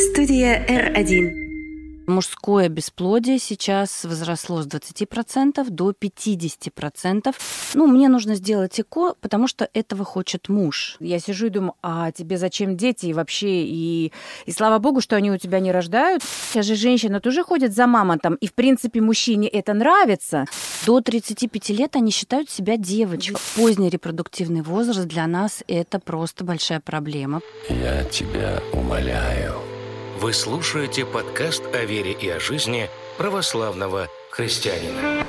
Студия R1 мужское бесплодие сейчас возросло с 20% до 50%. Ну, мне нужно сделать ЭКО, потому что этого хочет муж. Я сижу и думаю, а тебе зачем дети и вообще? И, и слава богу, что они у тебя не рождают. Сейчас же женщина тоже ходит за мамонтом, и, в принципе, мужчине это нравится. До 35 лет они считают себя девочкой. Поздний репродуктивный возраст для нас – это просто большая проблема. Я тебя умоляю вы слушаете подкаст о вере и о жизни православного христианина.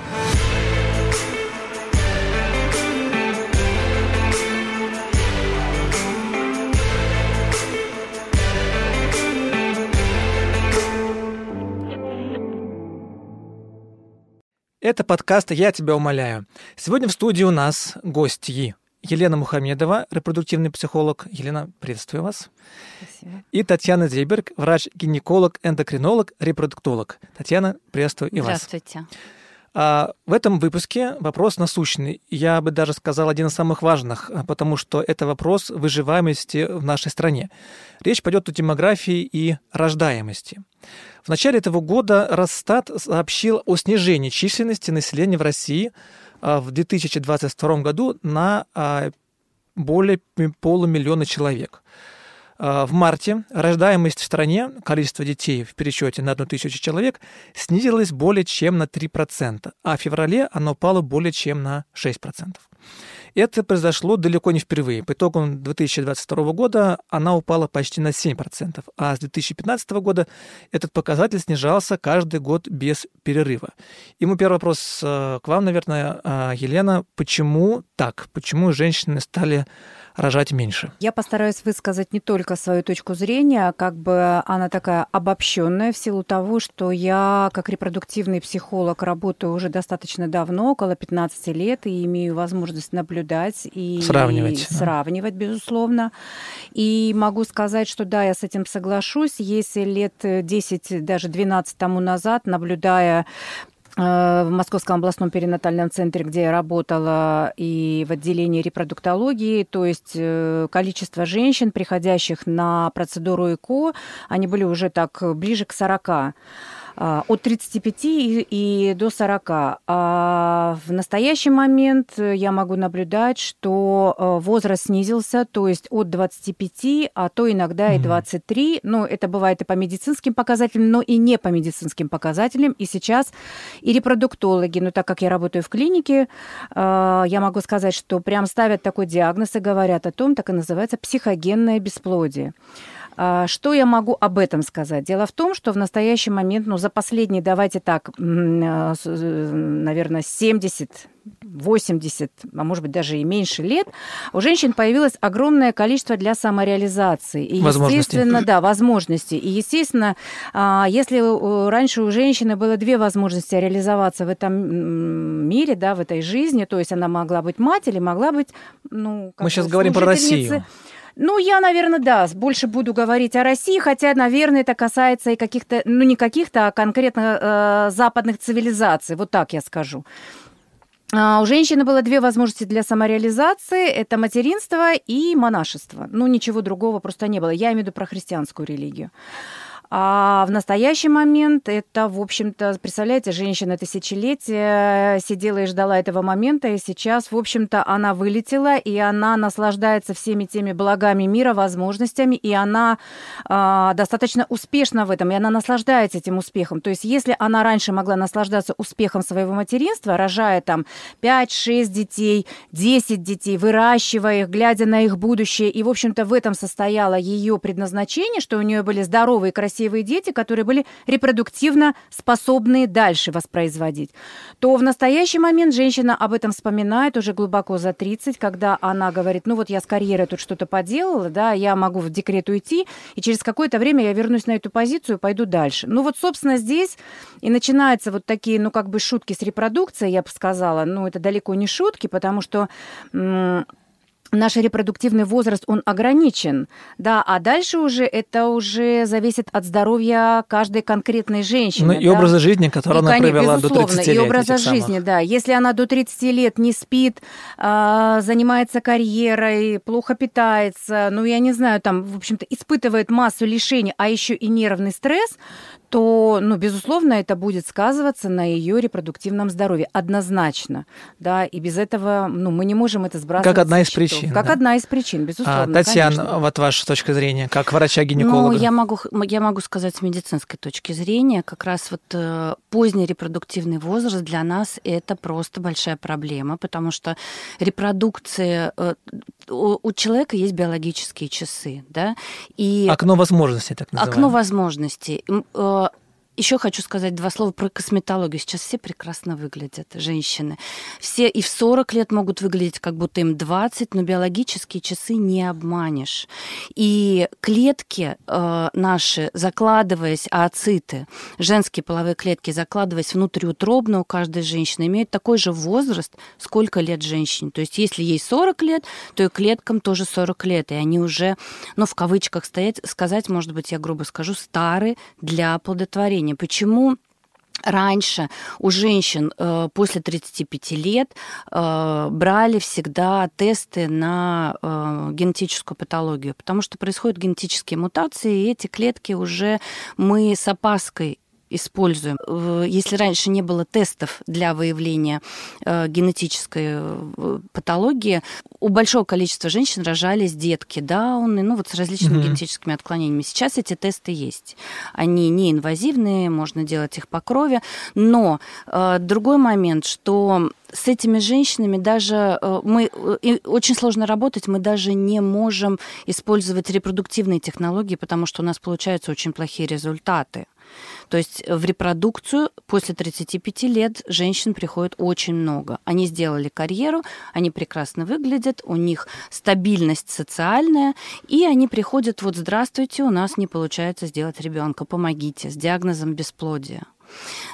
Это подкаст «Я тебя умоляю». Сегодня в студии у нас гости Елена Мухамедова, репродуктивный психолог. Елена, приветствую вас. Спасибо. И Татьяна Зейберг, врач-гинеколог, эндокринолог, репродуктолог. Татьяна, приветствую и вас. Здравствуйте. А в этом выпуске вопрос насущный. Я бы даже сказал, один из самых важных, потому что это вопрос выживаемости в нашей стране. Речь пойдет о демографии и рождаемости. В начале этого года Росстат сообщил о снижении численности населения в России – а, в 2022 году на а, более полумиллиона человек. А, в марте рождаемость в стране, количество детей в пересчете на одну тысячу человек, снизилось более чем на 3%, а в феврале оно упало более чем на 6%. Это произошло далеко не впервые. По итогам 2022 года она упала почти на 7%, а с 2015 года этот показатель снижался каждый год без перерыва. И мой первый вопрос э, к вам, наверное, э, Елена. Почему так? Почему женщины стали рожать меньше. Я постараюсь высказать не только свою точку зрения, а как бы она такая обобщенная в силу того, что я как репродуктивный психолог работаю уже достаточно давно, около 15 лет, и имею возможность наблюдать и сравнивать, и сравнивать безусловно. И могу сказать, что да, я с этим соглашусь. Если лет 10, даже 12 тому назад, наблюдая Э, в Московском областном перинатальном центре, где я работала, и в отделении репродуктологии, то есть э, количество женщин, приходящих на процедуру ЭКО, они были уже так ближе к 40. А, от 35 и до 40. А в настоящий момент я могу наблюдать, что э, возраст снизился, то есть от 25, а то иногда и 23. Ну, это бывает и по медицинским показателям, но и не по медицинским показателям. И сейчас и репродуктологи, ну, так как я работаю в клинике, э, я могу сказать, что прям ставят такой диагноз и говорят о том, так и называется психогенное бесплодие. А, что я могу об этом сказать? Дело в том, что в настоящий момент, ну, за последние, давайте так, а, наверное, 70 80, а может быть даже и меньше лет, у женщин появилось огромное количество для самореализации. И, естественно, да, возможностей. И, естественно, а, если раньше у женщины было две возможности реализоваться в этом мире, да, в этой жизни, то есть она могла быть мать или могла быть, ну, Мы сейчас говорим про Россию. Ну, я, наверное, да, больше буду говорить о России, хотя, наверное, это касается и каких-то, ну, не каких-то, а конкретно э, западных цивилизаций, вот так я скажу. А, у женщины было две возможности для самореализации. Это материнство и монашество. Ну, ничего другого просто не было. Я имею в виду про христианскую религию. А в настоящий момент это, в общем-то, представляете, женщина тысячелетия сидела и ждала этого момента, и сейчас, в общем-то, она вылетела, и она наслаждается всеми теми благами мира, возможностями, и она э, достаточно успешна в этом, и она наслаждается этим успехом. То есть, если она раньше могла наслаждаться успехом своего материнства, рожая там 5-6 детей, 10 детей, выращивая их, глядя на их будущее, и, в общем-то, в этом состояло ее предназначение, что у нее были здоровые, красивые красивые дети, которые были репродуктивно способны дальше воспроизводить, то в настоящий момент женщина об этом вспоминает уже глубоко за 30, когда она говорит, ну вот я с карьерой тут что-то поделала, да, я могу в декрет уйти, и через какое-то время я вернусь на эту позицию, пойду дальше. Ну вот, собственно, здесь и начинаются вот такие, ну как бы шутки с репродукцией, я бы сказала, ну это далеко не шутки, потому что наш репродуктивный возраст, он ограничен, да, а дальше уже это уже зависит от здоровья каждой конкретной женщины. Ну и да? образа жизни, который И, она провела до безусловно, 30 и лет. образа этих самых. жизни, да. Если она до 30 лет не спит, а, занимается карьерой, плохо питается, ну, я не знаю, там, в общем-то, испытывает массу лишений, а еще и нервный стресс, то, ну, безусловно, это будет сказываться на ее репродуктивном здоровье. Однозначно, да, и без этого, ну, мы не можем это сбрасывать. Как одна из счетов. Причин, Как да. одна из причин, безусловно. А, Татьяна, конечно. вот ваша точка зрения, как врача-гинеколога. Ну, я могу, я могу сказать с медицинской точки зрения, как раз вот э, поздний репродуктивный возраст для нас это просто большая проблема, потому что репродукция э, у, у человека есть биологические часы, да, и Окно возможностей, так называемое. окно возможностей. Э, Еще хочу сказать два слова про косметологию. Сейчас все прекрасно выглядят, женщины. Все и в 40 лет могут выглядеть, как будто им 20, но биологические часы не обманешь. И клетки э, наши, закладываясь, ооциты, женские половые клетки, закладываясь внутриутробно у каждой женщины, имеют такой же возраст, сколько лет женщине. То есть если ей 40 лет, то и клеткам тоже 40 лет. И они уже, ну, в кавычках стоять, сказать, может быть, я грубо скажу, старые для оплодотворения. Почему Раньше у женщин э, после 35 лет э, брали всегда тесты на э, генетическую патологию, потому что происходят генетические мутации, и эти клетки уже мы с опаской используем. Если раньше не было тестов для выявления э, генетической э, патологии, у большого количества женщин рожались детки Дауны, ну вот с различными Мгм. генетическими отклонениями. Сейчас эти тесты есть. Они неинвазивные, можно делать их по крови. Но э, другой момент, что с этими женщинами даже мы очень сложно работать, мы даже не можем использовать репродуктивные технологии, потому что у нас получаются очень плохие результаты. То есть в репродукцию после 35 лет женщин приходит очень много. Они сделали карьеру, они прекрасно выглядят, у них стабильность социальная, и они приходят, вот здравствуйте, у нас не получается сделать ребенка, помогите, с диагнозом бесплодия.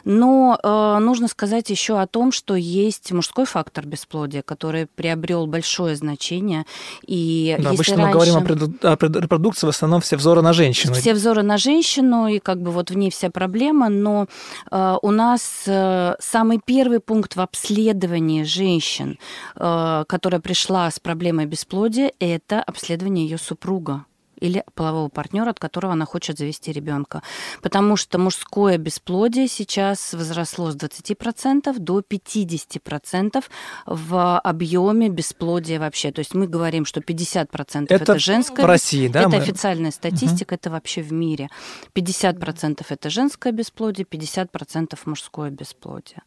Но э, нужно сказать еще о том, что есть мужской фактор бесплодия, который приобрел большое значение. И Да, обычно мы говорим о, раньше- преду- о пред- репродукции, в основном все взоры на женщину. все взоры на женщину, и как бы вот в ней вся проблема, но э, у нас э, самый первый пункт в обследовании женщин, э, которая пришла с проблемой бесплодия, это обследование ее супруга или полового партнера, от которого она хочет завести ребенка. Потому что мужское бесплодие сейчас возросло с 20% до 50% в объеме бесплодия вообще. То есть мы говорим, что 50% это, Это женское в России, да? это мы- официальная статистика, это вообще в мире. 50% это женское бесплодие, 50% мужское бесплодие.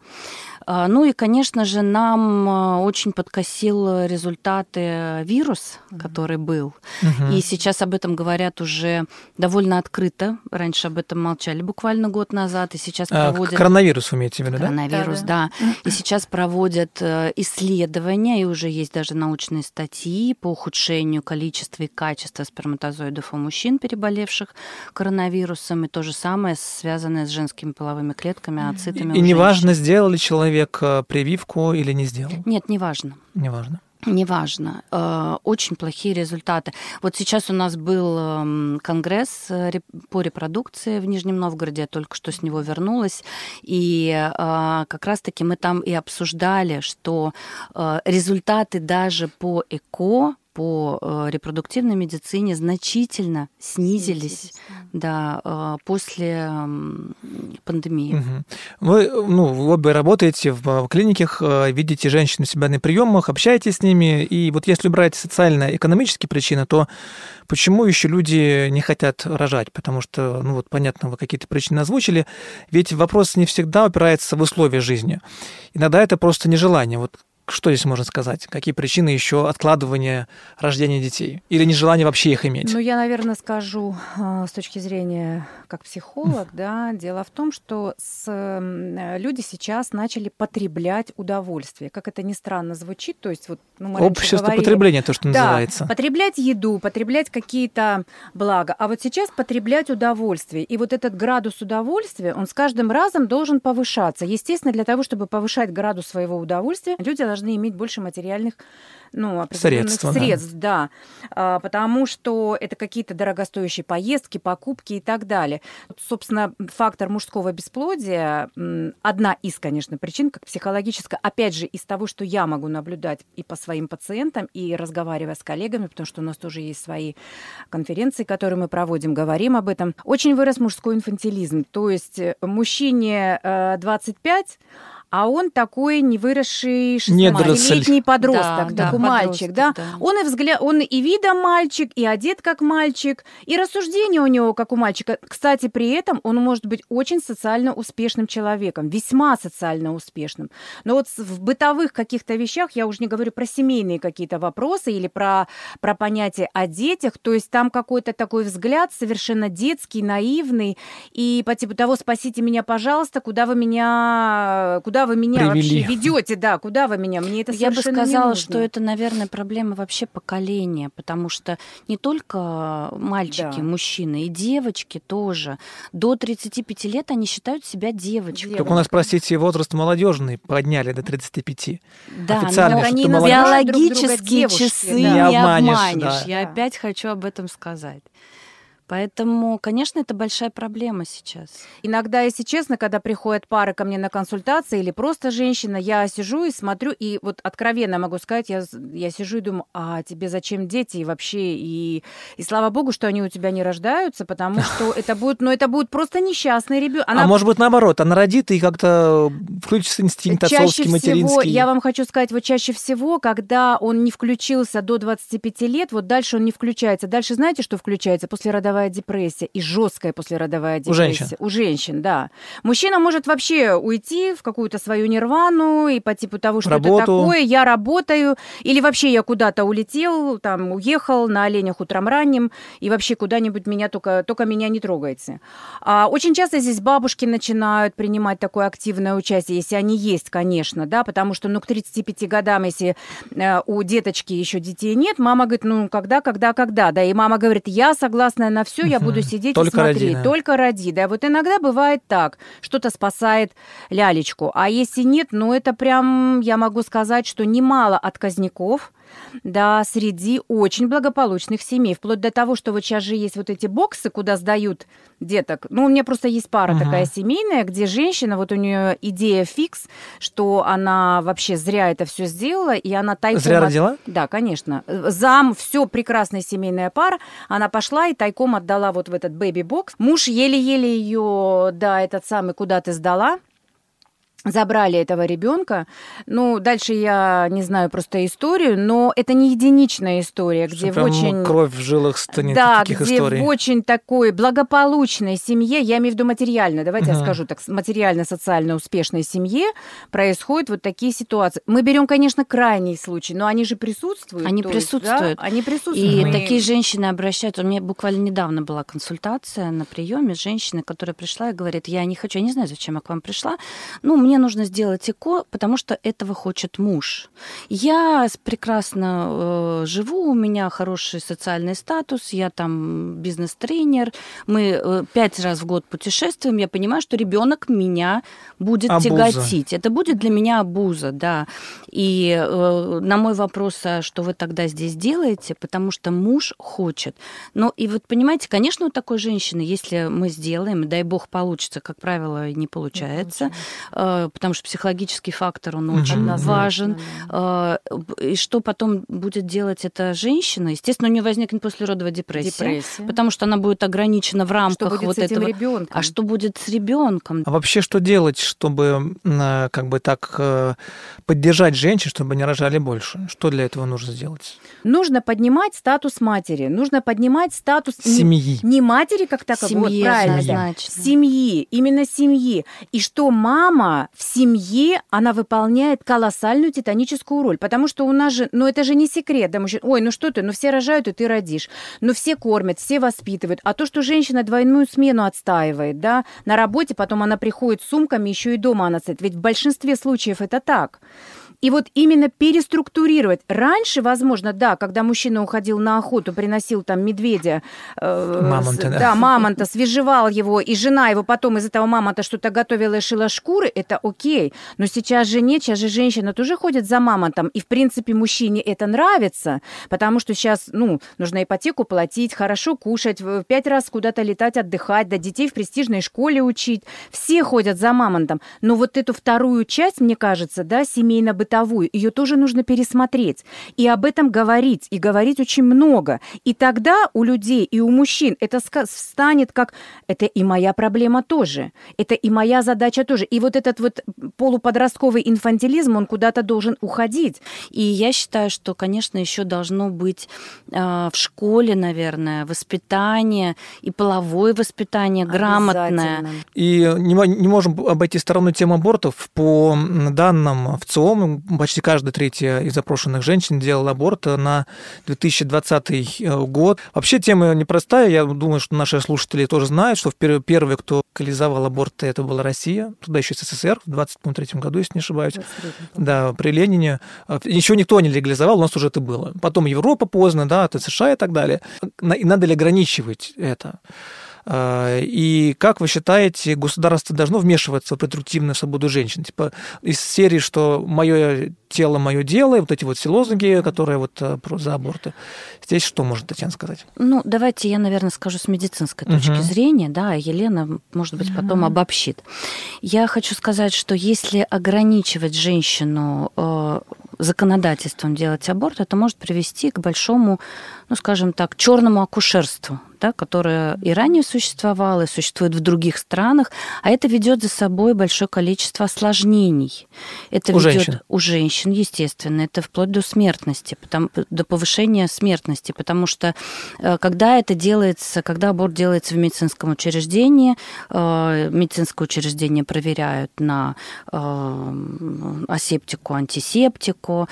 А, Ну и, конечно же, нам а, очень подкосил результаты вирус, который был. Мгм. И сейчас об этом говорят уже довольно открыто. Раньше об этом молчали буквально год назад, и сейчас А, проводят... коронавирус, вы имеете в виду, да? Коронавирус, да, И сейчас проводят э, исследования, и уже есть даже научные статьи по ухудшению количества и качества сперматозоидов у мужчин, переболевших коронавирусом, и то же самое связанное с женскими половыми клетками, ацитами. И у неважно, женщин. сделал ли человек э, прививку или не сделал. Нет, неважно. Неважно. Неважно. Э, Очень плохие результаты. Вот сейчас у нас был эм, конгресс э, по репродукции в Нижнем Новгороде, я только что с него вернулась, и э, как раз-таки мы там и обсуждали, что результаты даже по ЭКО, по э, репродуктивной медицине значительно снизились, да, э, после пандемии. Мгм. Вы, ну, вы обе работаете в клиниках, э, видите женщин у себя на приемах, общаетесь с ними, и вот если убрать социально-экономические причины, то почему еще люди не хотят рожать? Потому что, ну вот понятно, вы какие-то причины озвучили, ведь вопрос не всегда упирается в условия жизни. Иногда это просто нежелание. Вот что здесь можно сказать? Какие причины еще откладывания рождения детей? Или нежелание вообще их иметь? Ну, я, наверное, скажу э, с точки зрения как психолог, да, дело в том, что с, люди сейчас начали потреблять удовольствие. Как это ни странно звучит, то есть вот ну, Общество говорили- потребления, то, что да, называется. потреблять еду, потреблять какие-то блага, а вот сейчас потреблять удовольствие. И вот этот градус удовольствия, он с каждым разом должен повышаться. Естественно, для того, чтобы повышать градус своего удовольствия, люди должны должны иметь больше материальных ну, определенных Средства, средств, да. да. Потому что это какие-то дорогостоящие поездки, покупки и так далее. Собственно, фактор мужского бесплодия одна из, конечно, причин, как психологическая, опять же, из того, что я могу наблюдать и по своим пациентам, и разговаривая с коллегами, потому что у нас тоже есть свои конференции, которые мы проводим, говорим об этом. Очень вырос мужской инфантилизм. То есть э, мужчине э, 25, а он такой не выросший Недоросль. 16-летний подросток, Да, такой да, мальчик, да? подросток, да. Он и взгляд, он и видом мальчик, и одет как мальчик, и рассуждение у него как у мальчика. Кстати, при этом он может быть очень социально успешным человеком, весьма социально успешным. Но вот в бытовых каких-то вещах, я уже не говорю про семейные какие-то вопросы или про, про понятие о детях, то есть там какой-то такой взгляд совершенно детский, наивный, и по типу того «спасите меня, пожалуйста, куда вы меня, куда вы меня Привели. вообще ведете, да, куда вы меня, мне это Я бы сказала, нужно». что это, наверное, проблема вообще поколения, потому что не только мальчики, Да. мужчины, и девочки тоже. До 35 лет они считают себя девочкой. Только у нас, простите, возраст молодежный подняли до 35. Да, Официально, но что они молодежь. друг биологические девушки, часы да. не, Не обманешь, обманешь. да. Я Да. опять хочу об этом сказать. Поэтому, конечно, это большая проблема сейчас. Иногда, если честно, когда приходят пары ко мне на консультации или просто женщина, я сижу и смотрю, и вот откровенно могу сказать, я, я сижу и думаю, а тебе зачем дети и вообще, и, и слава богу, что они у тебя не рождаются, потому что это будет, ну это будет просто несчастный ребенок. А может быть, наоборот, она родит и как-то включится инстинкт Чаще отцовский, всего, материнский. я вам хочу сказать, вот чаще всего, когда он не включился до 25 лет, вот дальше он не включается. Дальше знаете, что включается? Послеродовая депрессия и жесткая послеродовая У депрессия. женщин. У женщин, да. Мужчина может вообще уйти в какую-то свою нирвану и по типу того, что Работу. это такое, я работаю, или вообще я куда-то улетел, там, уехал на оленях утром ранним, и вообще куда-нибудь меня только, только меня не трогайте. А, очень часто здесь бабушки начинают принимать такое активное участие, если они есть, конечно, да, потому что, ну, к 35 годам, если э, у деточки еще детей нет, мама говорит, ну, когда, когда, когда, да, и мама говорит, я согласна на все, я буду сидеть Только и смотреть, роди, да. только ради, да, вот иногда бывает так, что-то спасает лялечку, а если нет, ну, это прям, я могу сказать, что немало отказников, да, среди очень благополучных семей, вплоть до того, что вот сейчас же есть вот эти боксы, куда сдают деток. Ну, у меня просто есть пара Мгм. такая семейная, где женщина, вот у нее идея фикс, что она вообще зря это все сделала, и она тайком... Зря от- родила? Да, конечно. Зам, все прекрасная семейная пара. Она пошла и тайком отдала вот в этот бэби-бокс. Муж еле-еле ее, да, этот самый куда-то сдала забрали этого ребенка. Ну, дальше я не знаю просто историю, но это не единичная история, Что где в очень... кровь в жилах станет Да, таких где историй. в очень такой благополучной семье, я имею в виду материально, давайте я Мгм. скажу так, материально-социально успешной семье происходят вот такие ситуации. Мы берем, конечно, крайний случай, но они же присутствуют. Они то есть, да, присутствуют. они присутствуют. И Мы- такие женщины обращаются. У меня буквально недавно была консультация на приеме женщины, которая пришла и говорит, я не хочу, я не знаю, зачем я к вам пришла, ну, мне нужно сделать ЭКО, потому что этого хочет муж. Я прекрасно э, живу, у меня хороший социальный статус, я там бизнес-тренер, мы э, пять раз в год путешествуем, я понимаю, что ребенок меня будет Абуза. тяготить. Это будет для меня абуза, да. И э, на мой вопрос, а что вы тогда здесь делаете, потому что муж хочет. Ну и вот понимаете, конечно, у такой женщины, если мы сделаем, дай бог получится, как правило, не получается, э, потому что психологический фактор, он Мгм. очень важен. Э, И что потом будет делать эта женщина? Естественно, у нее возникнет послеродовая депрессия, Депрессия. потому что она будет ограничена в рамках Что будет вот с этим этого. ребенком? А что будет с ребенком? А вообще что делать, чтобы э, как бы так э, поддержать женщин, чтобы они рожали больше? Что для этого нужно сделать? Нужно поднимать статус матери, нужно поднимать статус не- Семьи. Не, матери как таковой, вот Семьи правильно, да. однозначно. семьи, именно семьи. И что мама в семье, она выполняет колоссальную титаническую роль. Потому что у нас же, ну это же не секрет, да, мужчин, ой, ну что ты, ну все рожают, и ты родишь. Ну все кормят, все воспитывают. А то, что женщина двойную смену отстаивает, да, на работе, потом она приходит с сумками, еще и дома она стоит. Ведь в большинстве случаев это так. И вот именно переструктурировать. Раньше, возможно, да, когда мужчина уходил на охоту, приносил там медведя, э, мамонта, с, да. да, мамонта, свежевал его, и жена его потом из этого мамонта что-то готовила и шила шкуры, это окей. Но сейчас же нет, сейчас же женщина тоже ходит за мамонтом, и в принципе мужчине это нравится, потому что сейчас, ну, нужно ипотеку платить, хорошо кушать, пять раз куда-то летать, отдыхать, да, детей в престижной школе учить. Все ходят за мамонтом. Но вот эту вторую часть, мне кажется, да, семейно-бытовую, ее тоже нужно пересмотреть. И об этом говорить, и говорить очень много. И тогда у людей, и у мужчин это станет как это и моя проблема тоже, это и моя задача тоже. И вот этот вот полуподростковый инфантилизм, он куда-то должен уходить. И я считаю, что, конечно, еще должно быть э, в школе, наверное, воспитание и половое воспитание грамотное. И не, не можем обойти стороной тему абортов. По данным в ЦИОМ, почти каждая третья из запрошенных женщин делала аборт на 2020 э, год. Вообще тема непростая. Я думаю, что наши слушатели тоже знают, что первый, кто легализовал аборт, это была Россия. Туда еще СССР в 23 году, если не ошибаюсь. Да, при Ленине. Еще никто не легализовал, у нас уже это было. Потом Европа поздно, да, это США и так далее. И надо ли ограничивать это? А, и как вы считаете, государство должно вмешиваться в репродуктивную свободу женщин? Типа из серии, что мое тело, мое дело, и вот эти вот все лозунги, которые вот э, про за аборты. Здесь что может Татьяна сказать? Ну, давайте я, наверное, скажу с медицинской точки угу. зрения, да, а Елена, может быть, потом угу. обобщит. Я хочу сказать, что если ограничивать женщину э, законодательством делать аборт, это может привести к большому, ну, скажем так, черному акушерству, да, которое и ранее существовало, и существует в других странах, а это ведет за собой большое количество осложнений. Это у ведет женщин. у женщин, естественно, это вплоть до смертности, потому, до повышения смертности, потому что э, когда это делается, когда аборт делается в медицинском учреждении, э, медицинское учреждение проверяют на э, асептику, антисептику,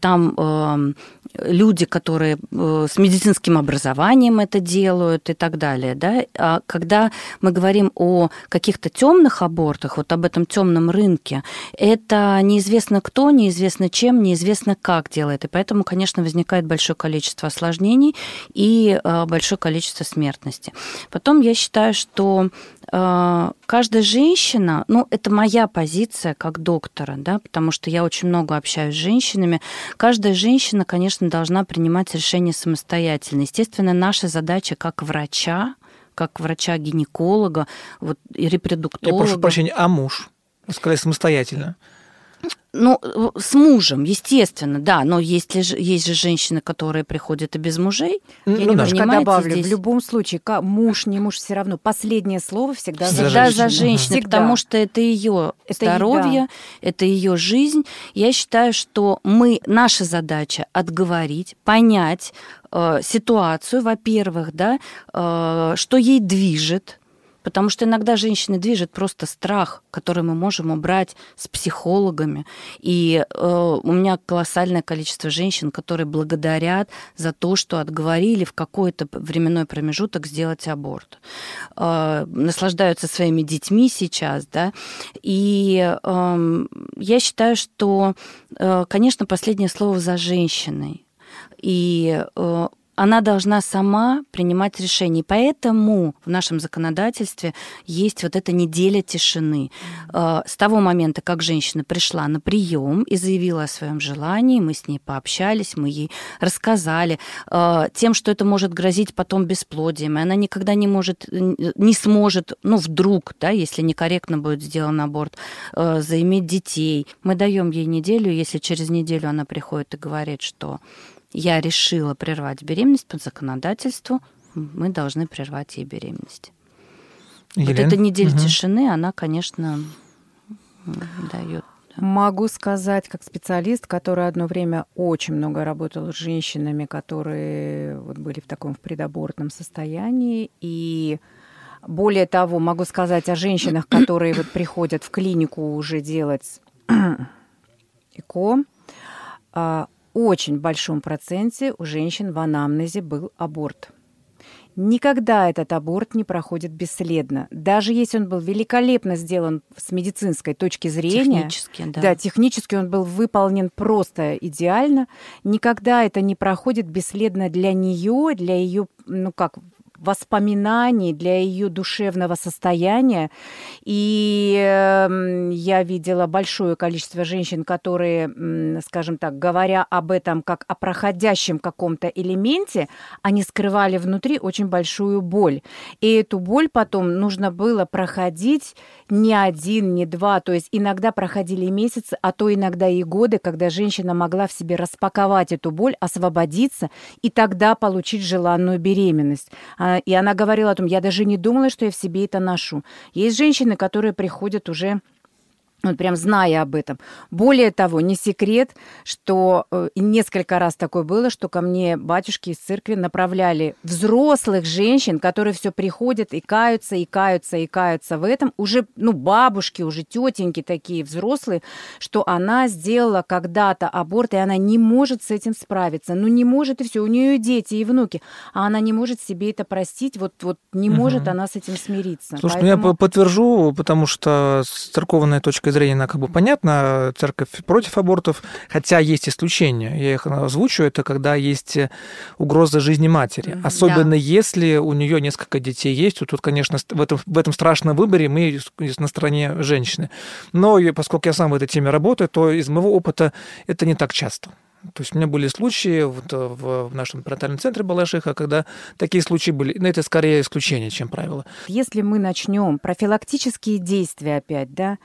там люди, которые с медицинским образованием это делают и так далее. Да? А когда мы говорим о каких-то темных абортах, вот об этом темном рынке, это неизвестно кто, неизвестно чем, неизвестно как делает. И поэтому, конечно, возникает большое количество осложнений и а, большое количество смертности. Потом я считаю, что каждая женщина, ну, это моя позиция как доктора, да, потому что я очень много общаюсь с женщинами. Каждая женщина, конечно, должна принимать решение самостоятельно. Естественно, наша задача как врача, как врача-гинеколога, вот, и репродуктолога. Я прошу прощения, а муж? Сказали самостоятельно. Ну, с мужем, естественно, да, но есть, ли, есть же женщины, которые приходят и без мужей. Я ну, немножко да. добавлю. Здесь... В любом случае, муж, не муж, все равно последнее слово всегда, всегда за женщину. за женщину, угу. потому что это ее здоровье, да. это ее жизнь. Я считаю, что мы, наша задача отговорить, понять э, ситуацию, во-первых, да, э, что ей движет, Потому что иногда женщины движет просто страх, который мы можем убрать с психологами. И э, у меня колоссальное количество женщин, которые благодарят за то, что отговорили в какой-то временной промежуток сделать аборт. Э, наслаждаются своими детьми сейчас, да. И э, я считаю, что, э, конечно, последнее слово за женщиной. И э, она должна сама принимать решения. поэтому в нашем законодательстве есть вот эта неделя тишины. Mm-hmm. С того момента, как женщина пришла на прием и заявила о своем желании, мы с ней пообщались, мы ей рассказали э, тем, что это может грозить потом бесплодием, и она никогда не может, не сможет, ну вдруг, да, если некорректно будет сделан аборт, э, заиметь детей. Мы даем ей неделю, если через неделю она приходит и говорит, что я решила прервать беременность по законодательству, мы должны прервать ей беременность. Елена? Вот эта неделя угу. тишины, она, конечно, дает. Могу сказать, как специалист, который одно время очень много работал с женщинами, которые вот были в таком в предабортном состоянии. И более того, могу сказать о женщинах, которые вот приходят в клинику уже делать ЭКО. Очень большом проценте у женщин в анамнезе был аборт. Никогда этот аборт не проходит бесследно. Даже если он был великолепно сделан с медицинской точки зрения. Технически, да. Да, технически он был выполнен просто идеально. Никогда это не проходит бесследно для нее, для ее, ну как, воспоминаний, для ее душевного состояния. И э, я видела большое количество женщин, которые, скажем так, говоря об этом как о проходящем каком-то элементе, они скрывали внутри очень большую боль. И эту боль потом нужно было проходить не один, не два, то есть иногда проходили месяцы, а то иногда и годы, когда женщина могла в себе распаковать эту боль, освободиться и тогда получить желанную беременность. А, и она говорила о том, я даже не думала, что я в себе это ношу. Есть женщины, которые приходят уже вот прям зная об этом. Более того, не секрет, что э, несколько раз такое было, что ко мне батюшки из церкви направляли взрослых женщин, которые все приходят и каются, и каются, и каются в этом. Уже, ну, бабушки, уже тетеньки такие взрослые, что она сделала когда-то аборт, и она не может с этим справиться. Ну, не может, и все. У нее дети и внуки, а она не может себе это простить, вот, вот не угу. может она с этим смириться. Слушай, Поэтому... ну я подтвержу, потому что с церковной точки зрения она как бы понятна, церковь против абортов, хотя есть исключения. Я их озвучу, это когда есть угроза жизни матери. Особенно да. если у нее несколько детей есть, то тут, конечно, в этом, в этом страшном выборе мы на стороне женщины. Но поскольку я сам в этой теме работаю, то из моего опыта это не так часто. То есть у меня были случаи вот э, в, нашем пронатальном центре Балашиха, когда такие случаи были. Но это скорее исключение, чем правило. Если мы начнем профилактические действия опять, да,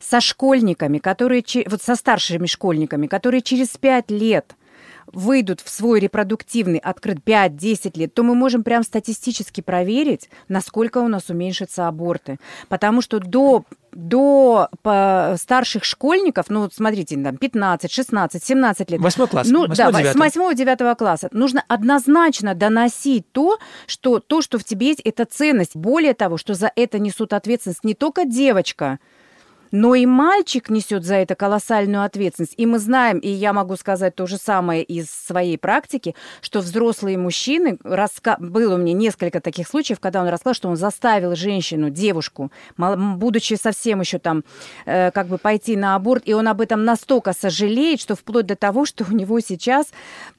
со школьниками, которые, вот со старшими школьниками, которые через пять лет выйдут в свой репродуктивный открыт 5-10 лет, то мы можем прям статистически проверить, насколько у нас уменьшатся аборты. Потому что до до старших школьников, ну, смотрите, там, 15, 16, 17 лет. Восьмой класс. Ну, 8, да, 9. с 8-9 класса. Нужно однозначно доносить то что, то, что в тебе есть, это ценность. Более того, что за это несут ответственность не только девочка, но и мальчик несет за это колоссальную ответственность. И мы знаем, и я могу сказать то же самое из своей практики, что взрослые мужчины, раска... было у меня несколько таких случаев, когда он рассказал, что он заставил женщину, девушку, будучи совсем еще там, э, как бы пойти на аборт, и он об этом настолько сожалеет, что вплоть до того, что у него сейчас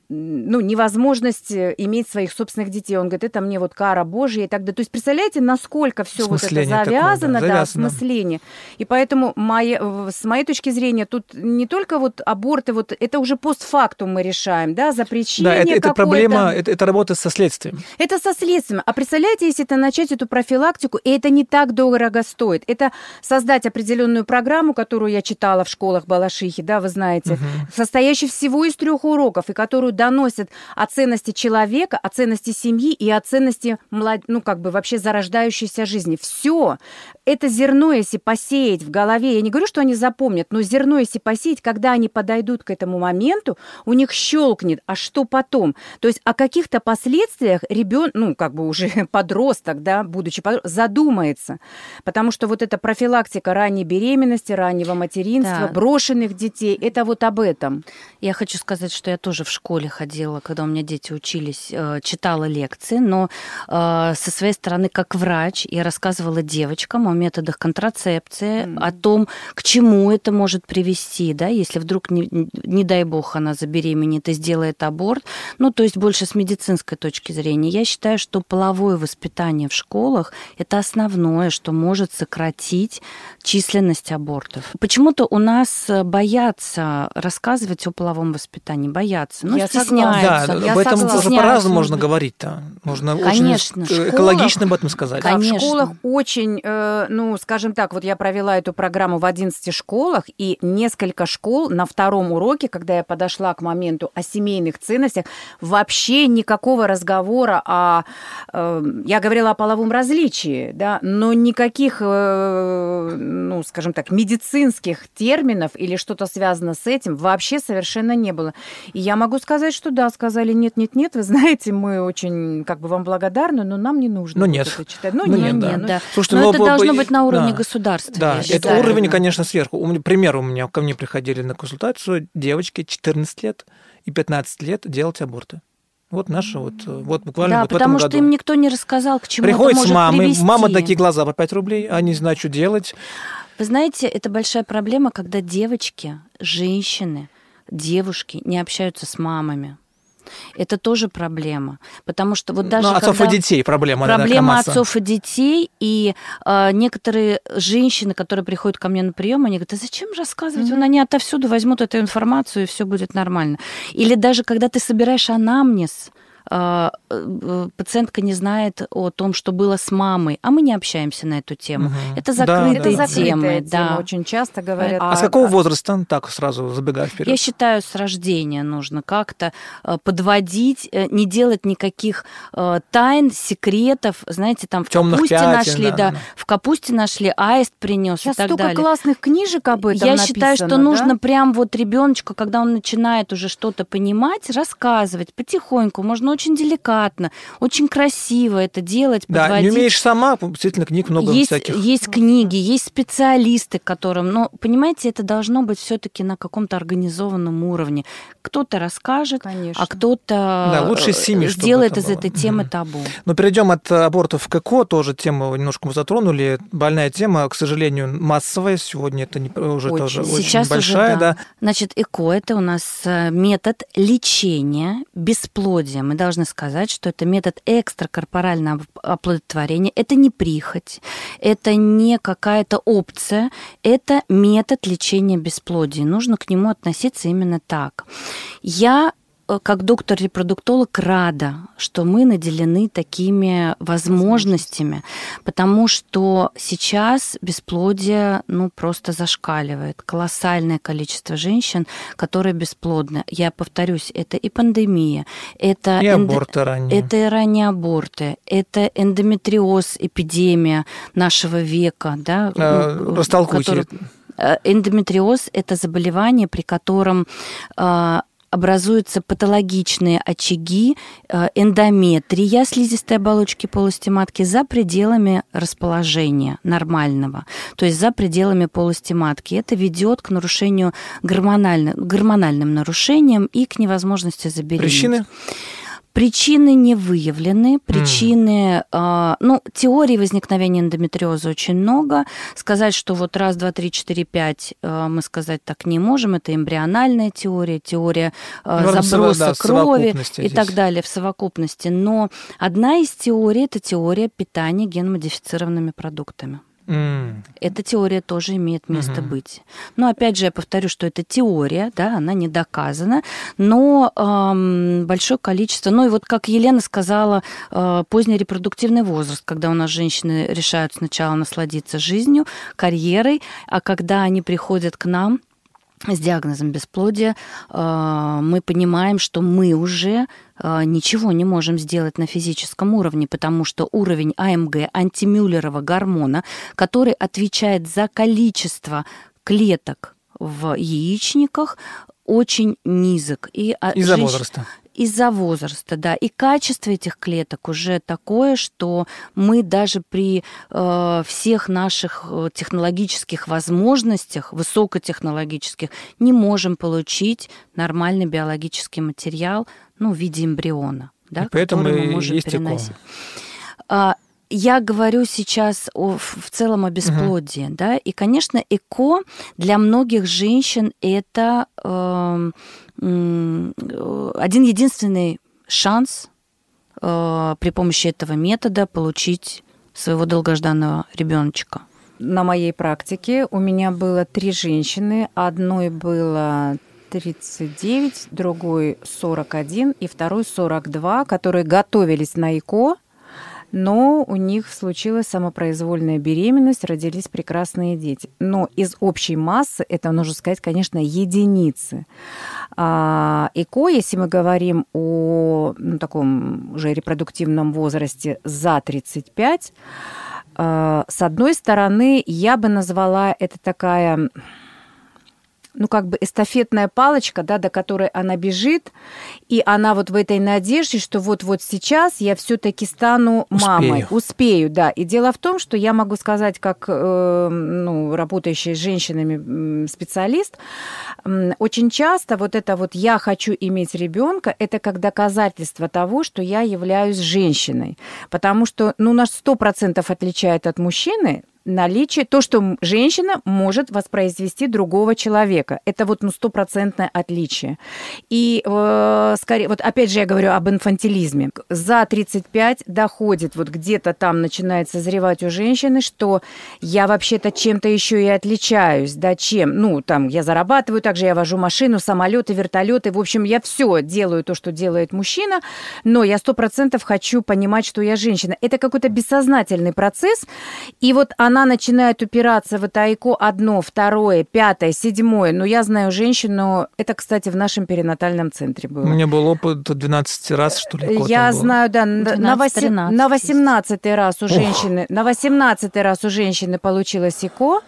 ну, невозможность э, иметь своих собственных детей. Он говорит, это мне вот кара Божья и так далее. То есть, представляете, насколько все вот это завязано, такое, да, да, смысление. И поэтому моя, с моей точки зрения тут не только вот аборты, вот это уже постфактум мы решаем, да, запрещение Да, это, это проблема, это, это работа со следствием. Это со следствием. А представляете, если это начать эту профилактику, и это не так дорого стоит. Это создать определенную программу, которую я читала в школах Балашихи, да, вы знаете, угу. состоящую всего из трех уроков, и которую доносят о ценности человека, о ценности семьи и о ценности, млад... ну, как бы вообще зарождающейся жизни. Все это зерно, если посеять в голове, я не говорю, что они запомнят, но зерно, если посеять, когда они подойдут к этому моменту, у них щелкнет, а что потом? То есть о каких-то последствиях ребенок, ну, как бы уже подросток, да, будучи подростком, задумается. Потому что вот эта профилактика ранней беременности, раннего материнства, да. брошенных детей, это вот об этом. Я хочу сказать, что я тоже в школе ходила, когда у меня дети учились, э, читала лекции, но э, со своей стороны как врач я рассказывала девочкам о методах контрацепции, mm-hmm. о том, к чему это может привести, да, если вдруг, не, не дай бог, она забеременеет и сделает аборт. Ну, то есть больше с медицинской точки зрения. Я считаю, что половое воспитание в школах – это основное, что может сократить численность абортов. Почему-то у нас боятся рассказывать о половом воспитании, боятся. Ну, я стесняются. Да, об этом тоже по-разному можно говорить-то. Можно Конечно, очень школах, экологично об этом сказать. Конечно. Да, в школах очень, э, ну, скажем так, вот я провела эту программу в 11 школах, и несколько школ на втором уроке, когда я подошла к моменту о семейных ценностях, вообще никакого разговора о... Э, я говорила о половом различии, да, но никаких, э, ну, скажем так, медицинских терминов или что-то связано с этим вообще совершенно не было. И я могу сказать, что да, сказали нет, нет, нет. Вы знаете, мы очень как бы вам благодарны, но нам не нужно ну, нет. это читать. Ну, ну нет, нет, да. нет, да. Слушайте, но, но это должно быть на уровне да. государства. Да, это уровень, конечно, сверху. У меня, пример у меня ко мне приходили на консультацию девочки 14 лет и 15 лет делать аборты. Вот наша вот, э, вот буквально Да, вот в потому этом что году. им никто не рассказал, к чему Приходит это с может мамой, привести. мама такие глаза по 5 рублей, они не знают, что делать. Вы знаете, это большая проблема, когда девочки, женщины, девушки не общаются с мамами. Это тоже проблема, потому что вот даже ну, отцов когда... и детей проблема. Проблема Камаса. отцов и детей, и э, некоторые женщины, которые приходят ко мне на прием, они говорят, а зачем рассказывать? Вон они отовсюду возьмут эту информацию, и все будет нормально. Или даже когда ты собираешь анамнез, пациентка не знает о том, что было с мамой, а мы не общаемся на эту тему. Мгм. Это Да, закрытые да. Закрытая темы, тема, да. очень часто говорят. А с какого возраста? Так, сразу забегая вперед. Я считаю, с рождения нужно как-то э, подводить, э, не делать никаких э, тайн, секретов. Знаете, там в Тёмных капусте пятен, нашли, да, да, да. в капусте нашли, аист принес Сейчас и так столько далее. классных книжек об этом Я написано, считаю, что да? нужно прям вот ребеночку, когда он начинает уже что-то понимать, рассказывать потихоньку. Можно очень деликатно, очень красиво это делать, Да, не подводить. умеешь сама, действительно, книг много есть, всяких. есть книги, есть специалисты, которым, но понимаете, это должно быть все-таки на каком-то организованном уровне. Кто-то расскажет, Конечно. а кто-то Да, лучше э, семьи, чтобы сделает это из было. этой темы Мгм. табу. Но перейдем от абортов к ЭКО, тоже тему немножко мы затронули. Больная тема, к сожалению, массовая. Сегодня это не, уже Очень. тоже очень Сейчас большая, уже, да. да. Значит, ЭКО – это у нас э, метод лечения бесплодия. Мы должны сказать, что это метод экстракорпорального оплодотворения. Это не прихоть, это не какая-то опция, это метод лечения бесплодия. Нужно к нему относиться именно так. Я как доктор-репродуктолог рада, что мы наделены такими возможностями, потому что сейчас бесплодие ну, просто зашкаливает. Колоссальное количество женщин, которые бесплодны. Я повторюсь, это и пандемия, это, И аборты ранние. это и ранние аборты, это эндометриоз, эпидемия нашего века. Да, Э, ну, Растолкуйте. который- Э, Эндометриоз – это заболевание, при котором э, образуются патологичные очаги э, эндометрия слизистой оболочки полости матки за пределами расположения нормального, то есть за пределами полости матки. Это ведет к нарушению гормональным, гормональным нарушениям и к невозможности забеременеть. Причины? Причины не выявлены, причины, э, ну, теорий возникновения эндометриоза очень много. Сказать, что вот раз, два, три, четыре, пять э, мы сказать так не можем. Это эмбриональная теория, теория э, Ну, заброса да, крови и здесь. так далее в совокупности. Но одна из теорий это теория питания генмодифицированными продуктами. М. Эта теория тоже имеет место Мгм. быть. Но опять же, я повторю, что это теория, да, она не доказана, но эм, большое количество, ну и вот как Елена сказала, э, поздний репродуктивный возраст, когда у нас женщины решают сначала насладиться жизнью, карьерой, а когда они приходят к нам с диагнозом бесплодия, э, мы понимаем, что мы уже э, ничего не можем сделать на физическом уровне, потому что уровень АМГ, антимюллерова гормона, который отвечает за количество клеток в яичниках, очень низок. И а, Из-за женщ- возраста. Из-за возраста, да. И качество этих клеток уже такое, что мы даже при э, всех наших э, технологических возможностях, высокотехнологических, не можем получить нормальный биологический материал ну, в виде эмбриона. Да, И поэтому который мы можем есть переносить. А, Я говорю сейчас о, в целом о бесплодии, да, и, конечно, ЭКО для многих женщин это м, э, один единственный шанс э, при помощи этого метода получить своего долгожданного ребеночка. На моей практике у меня было три женщины. Одной было 39, другой 41 и второй 42, которые готовились на ИКО, но у них случилась самопроизвольная беременность, родились прекрасные дети. Но из общей массы, это нужно сказать, конечно, единицы. А ЭКО, если мы говорим о ну, таком уже репродуктивном возрасте за 35, э, с одной стороны, я бы назвала это такая ну, как бы эстафетная палочка, да, до которой она бежит, и она вот в этой надежде, что вот-вот сейчас я все-таки стану мамой. Успею. Успею, да. И дело в том, что я могу сказать, как э, ну, работающий с женщинами специалист, очень часто вот это вот я хочу иметь ребенка, это как доказательство того, что я являюсь женщиной. Потому что, ну, нас сто процентов отличает от мужчины наличие, то, что женщина может воспроизвести другого человека. Это вот ну, стопроцентное отличие. И э, скорее, вот опять же я говорю об инфантилизме. За 35 доходит, вот где-то там начинает созревать у женщины, что я вообще-то чем-то еще и отличаюсь, да, чем? Ну, там, я зарабатываю, также я вожу машину, самолеты, вертолеты, в общем, я все делаю то, что делает мужчина, но я сто процентов хочу понимать, что я женщина. Это какой-то бессознательный процесс, и вот она начинает упираться в это АИКО одно, второе, пятое, седьмое. Но я знаю женщину, это, кстати, в нашем перинатальном центре У было. меня был опыт 12 раз, что ли, Я был. знаю, да, на, на 12, восе- 13 на есть. 18 раз у женщины, на 18 раз у женщины получилось ИКО.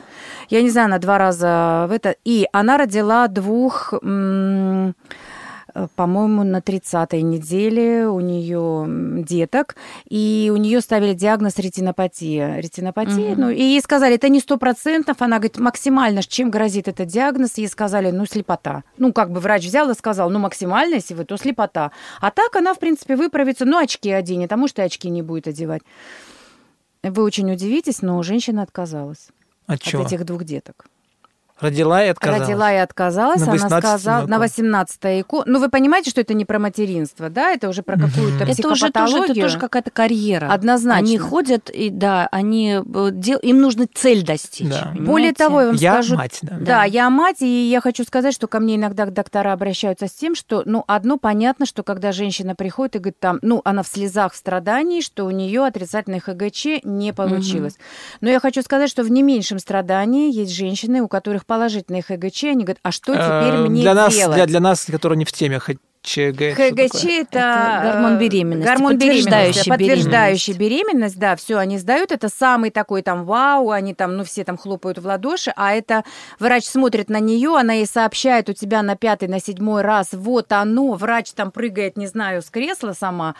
Я не знаю, на два раза в это. И она родила двух, м, по-моему, на 30-й неделе у нее деток, и у нее ставили диагноз ретинопатия. Ретинопатия, Мгм. ну, и ей сказали, это не сто процентов, она говорит, максимально, чем грозит этот диагноз, ей сказали, ну, слепота. Ну, как бы врач взял и сказал, ну, максимально, если вы, то слепота. А так она, в принципе, выправится, ну, очки оденет, а может, и очки не будет одевать. Вы очень удивитесь, но женщина отказалась От от чего? этих двух деток. Родила и отказалась. Родила и отказалась, На она 18 сказала на ЭКО. 18 ЭКО. Ну, вы понимаете, что это не про материнство, да? Это уже про какую-то Это уже тоже, психопатологию. это тоже какая-то карьера. Однозначно. Они ходят, и да, они э, дел... им нужно цель достичь. Да. понимаете? Более того, я вам Я скажу... мать, да. Да, я мать, и я хочу сказать, что ко мне иногда доктора обращаются с тем, что, ну, одно понятно, что когда женщина приходит и говорит там, ну, она в слезах, в страдании, что у нее отрицательный ХГЧ не получилось. Но я хочу сказать, что в не меньшем страдании есть женщины, у которых положительный ХГЧ, они говорят, а что теперь Э, мне для нас, делать? для, для нас, которые не в теме, ХГЧ такое? это, Это гормон э, беременности, Гормон подтверждающий беременности, подтверждающий беременность, да, все они сдают. Это самый такой там вау, они там, ну все там хлопают в ладоши, а это врач смотрит на нее, она ей сообщает, у тебя на пятый, на седьмой раз, вот оно, врач там прыгает, не знаю, с кресла сама,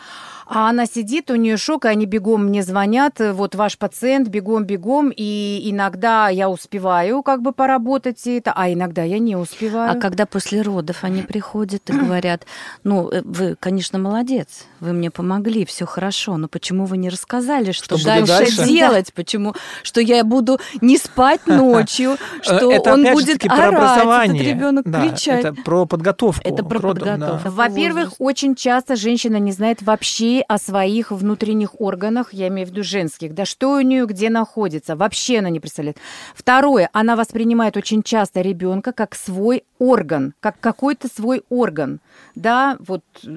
а она сидит, у нее шок, и они бегом мне звонят, вот ваш пациент, бегом, бегом, и иногда я успеваю как бы поработать и это, а иногда я не успеваю. А когда после родов они приходят и говорят, ну, э, вы, конечно, молодец, вы мне помогли, все хорошо, но почему вы не рассказали, что, Что дальше, дальше? делать? Почему? Что я буду не спать ночью, что Э, это, он будет про орать, этот образование. ребенок Да, кричать. Это про подготовку. Это про родам, да. подготовку. Во-первых, очень часто женщина не знает вообще о своих внутренних органах, я имею в виду женских, да что у нее где находится, вообще она не представляет. Второе, она воспринимает очень часто ребенка как свой орган, как какой-то свой орган, да, вот, э,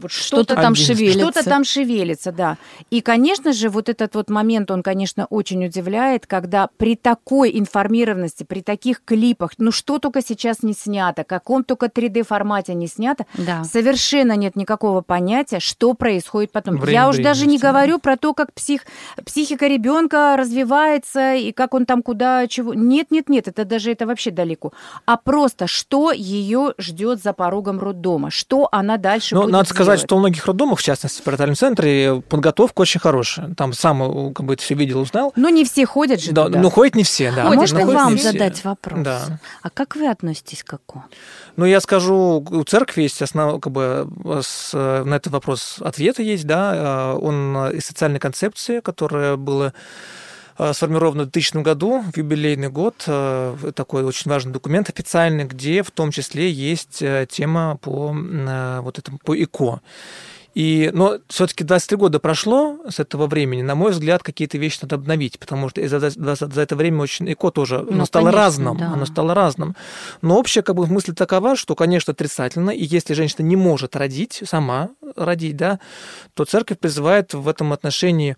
вот Что-то что-то там шевелится. что-то там шевелится, да. И, конечно же, вот этот вот момент, он, конечно, очень удивляет, когда при такой информированности, при таких клипах, ну что только сейчас не снято, каком только 3D-формате не снято, Да. совершенно нет никакого понятия, что происходит потом. Время Я уж даже не говорю про то, как псих, психика ребенка развивается и как он там куда чего. Нет, нет, нет, это даже это вообще далеко. А просто что ее ждет за порогом роддома, что она дальше Ну, будет надо сказать, делать. что у многих роддомах, в частности, в перинатальном центре, подготовка очень хорошая. Там сам э, как бы это все видел, узнал. Ну, не все ходят же Да, туда. ну, ходят не все, да. А можно но ходят вам задать вопрос? Да. А как вы относитесь к ЭКО? Ну, я скажу, у церкви есть основ, как бы, с, э, на этот вопрос ответы есть, да. Э, Он из социальной концепции, которая была сформирована в 2000 году, в юбилейный год, э, такой очень важный документ официальный, где в том числе есть э, тема по э, вот этому, по ИКО. И, но все-таки 23 года прошло с этого времени. На мой взгляд, какие-то вещи надо обновить, потому что за, за- за- это время очень ЭКО тоже оно Ну, стало конечно, разным. да. Оно стало разным. Но общая как бы, мысль такова, что, конечно, отрицательно, и если женщина не может родить, сама родить, да, то церковь призывает в этом отношении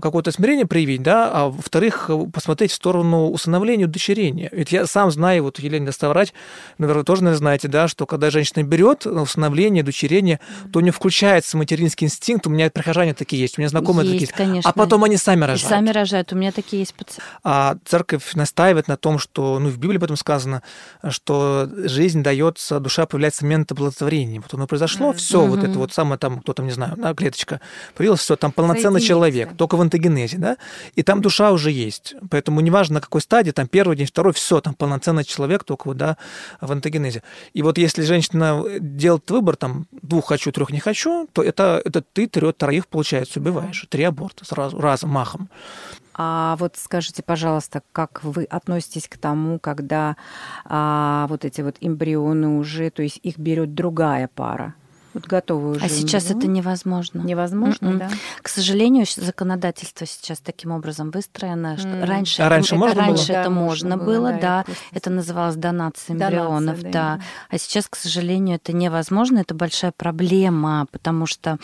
какое-то смирение проявить, да, а во-вторых, посмотреть в сторону усыновления, удочерения. Ведь я сам знаю, вот Елена даст соврать, наверное, тоже наверное, знаете, да, что когда женщина берет усыновление, удочерение, то у нее включается появляется материнский инстинкт. У меня прихожане такие есть, у меня знакомые есть, такие есть. конечно. А потом они сами И рожают. сами рожают. У меня такие есть пациенты. А церковь настаивает на том, что, ну, в Библии об этом сказано, что жизнь дается, душа появляется в момент оплодотворения. Вот оно произошло, Мгм. все, вот Мгм. это вот самое там, кто там, не знаю, да, клеточка, появилась, все, там полноценный человек, только в антогенезе, да, и там душа уже есть. Поэтому неважно, на какой стадии, там первый день, второй, все, там полноценный человек, только вот, да, в антогенезе. И вот если женщина делает выбор, там, двух хочу, трех не хочу, то это, это ты трех, троих, получается, убиваешь. Три аборта сразу, разом, махом. А вот скажите, пожалуйста, как вы относитесь к тому, когда а, вот эти вот эмбрионы уже, то есть их берет другая пара? Вот готовы уже. А сейчас это невозможно. невозможно, Мгм. да? К сожалению, законодательство сейчас таким образом выстроено, что М. раньше, А это- раньше это, можно было? раньше Да, это можно можно было, было, да, да. Это называлось донация Донация, эмбрионов, да, да. да. А сейчас, к сожалению, это невозможно. Это большая проблема, потому что,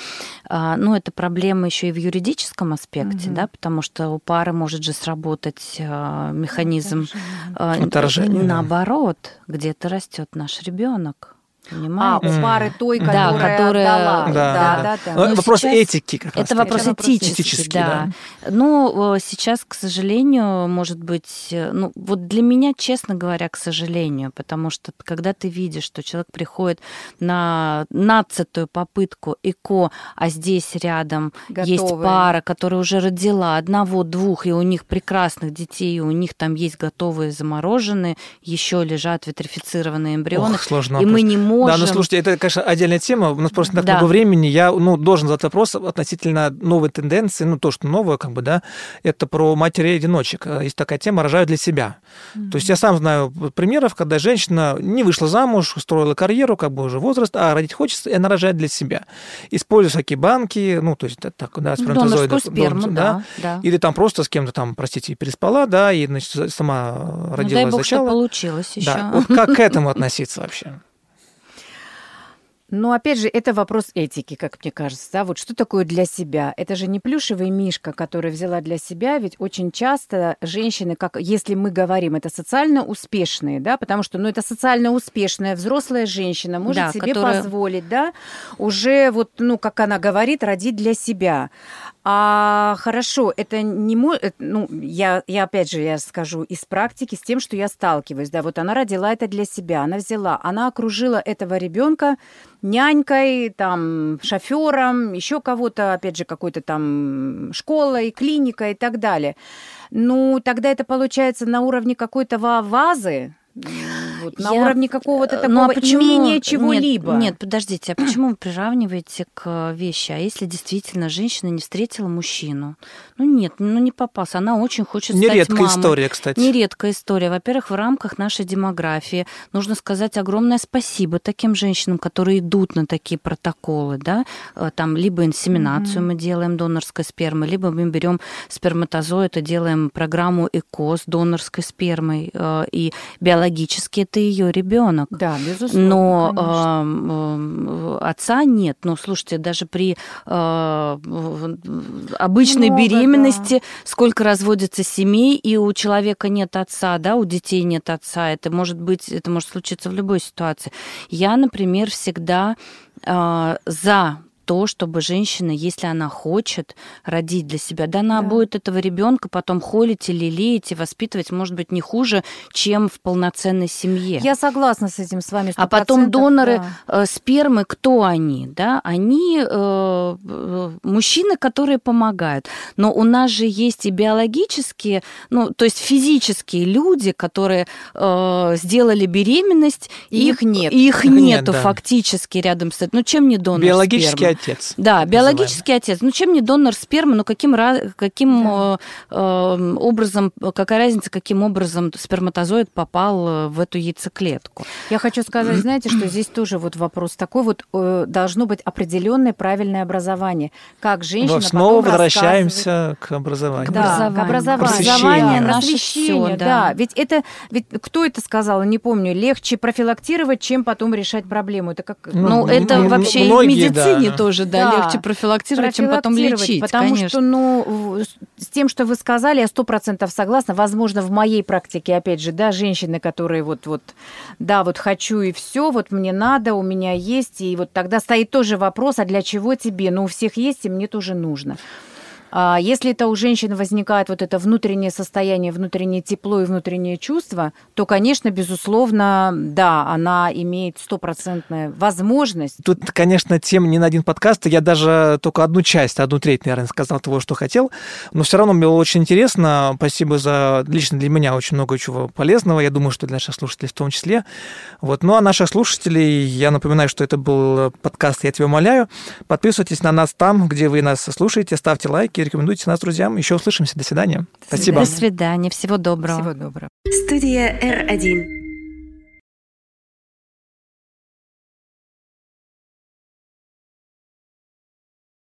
а, ну, это проблема еще и в юридическом аспекте, Мгм. да, потому что у пары может же сработать а, механизм а, Отторжение, да. наоборот, где-то растет наш ребенок. А, Понимаете? у Мгм. пары той, Да, которая, которая- отдала. Да, да, да, да, да. Ну, Но вопрос сейчас этики как раз. Это вопрос этический, этический, да. Ну, э, сейчас, к сожалению, может быть, э, ну, вот для меня, честно говоря, к сожалению, потому что когда ты видишь, что человек приходит на нацатую попытку ЭКО, а здесь рядом есть Готовые. пара, которая уже родила одного, двух, и у них прекрасных детей, и у них там есть готовые замороженные, еще лежат витрифицированные эмбрионы, Ох, сложно и мы не можем... Да, ну слушайте, это, конечно, отдельная тема. У нас просто не так Да. много времени. Я ну, должен задать вопрос относительно новой тенденции. Ну, то, что новое, как бы, да, это про матери-одиночек. Есть такая тема «рожают для себя». То есть я сам знаю примеров, когда женщина не вышла замуж, устроила карьеру, как бы уже возраст, а родить хочется, и она рожает для себя. Используя всякие банки, ну, то есть так, да, сперматозоиды. Донорскую сперму, донор- да, да. Или там просто с кем-то там, простите, переспала, да, и, значит, сама Ну, родила, дай бог, что зачала. получилось еще. Да. Вот как к этому относиться вообще? Но опять же, это вопрос этики, как мне кажется. Да? Вот что такое для себя? Это же не плюшевый мишка, который взяла для себя, ведь очень часто женщины, как если мы говорим, это социально успешные, да, потому что, ну, это социально успешная взрослая женщина может Да, себе которая- позволить, да, уже вот, ну, как она говорит, родить для себя. А хорошо, это не мой, э, ну, я, я опять же, я скажу из практики, с тем, что я сталкиваюсь, да, вот она родила это для себя, она взяла, она окружила этого ребенка нянькой, там, шофером, еще кого-то, опять же, какой-то там школой, клиникой и так далее. Ну, тогда это получается на уровне какой-то ва- вазы, вот, на Я- уровне какого-то Э, такого ну, а почему- нет, чего-либо. Нет, подождите, а почему вы приравниваете к вещи? А если действительно женщина не встретила мужчину? Ну нет, ну не попался. Она очень хочет стать Нередкая мамой. история, кстати. Нередкая история. Во-первых, в рамках нашей демографии нужно сказать огромное спасибо таким женщинам, которые идут на такие протоколы, да, Э, там либо инсеминацию мы делаем донорской спермы, либо мы берем сперматозоид и делаем программу ЭКО с донорской спермой, э, и биологически это ее ребенок. Да, безусловно. Но конечно. эм, отца нет. Но слушайте, даже при э, обычной Много, беременности сколько разводится семей, и у человека нет отца, да, у детей нет отца. Это может быть, это может случиться в любой ситуации. Я, например, всегда э, за то, чтобы женщина, если она хочет родить для себя, да, она Да. будет этого ребенка потом холить и лелеять и воспитывать, может быть, не хуже, чем в полноценной семье. Я согласна с этим с вами. А потом 100%, доноры да. э, спермы, кто они? Да? Они э, э, мужчины, которые помогают. Но у нас же есть и биологические, ну, то есть физические люди, которые э, сделали беременность, И их нет. и их Их нет, нету да. фактически рядом с этим. Ну, чем не донор Биологический спермы? Отец. Да, биологический отец. Ну, чем не донор спермы, ну, каким, каким э, э, образом, какая разница, каким образом сперматозоид попал э, в эту яйцеклетку? Я хочу сказать, знаете, что здесь тоже вот вопрос такой вот э, должно быть определенное правильное образование, как женщина Вот снова потом возвращаемся к образованию. К Да, образованию. к образованию. Просвещение наше Просвещение, всё, да. да. Ведь это, ведь кто это сказал, не помню, легче профилактировать, чем потом решать проблему. Это как Ну, м- это вообще и в медицине да. тоже тоже, да, Да. легче профилактировать, чем потом профилактировать, лечить, Потому конечно. что, ну, с тем, что вы сказали, я сто процентов согласна. Возможно, в моей практике, опять же, да, женщины, которые вот, вот, да, вот хочу и все, вот мне надо, у меня есть, и вот тогда стоит тоже вопрос, а для чего тебе? Ну, у всех есть, и мне тоже нужно. А если это у женщин возникает вот это внутреннее состояние, внутреннее тепло и внутреннее чувство, то, конечно, безусловно, да, она имеет стопроцентную возможность Тут, конечно, тем не на один подкаст. Я даже только одну часть, одну треть, наверное, сказал того, что хотел. Но все равно было очень интересно. Спасибо за лично для меня очень много чего полезного. Я думаю, что для наших слушателей в том числе. Вот. Ну а наших слушателей, я напоминаю, что это был подкаст «Я тебя умоляю». Подписывайтесь на нас там, где вы нас слушаете, ставьте лайки, рекомендуйте нас друзьям. Еще услышимся. До свидания. Спасибо. До свидания, всего доброго. Всего доброго. Студия R1.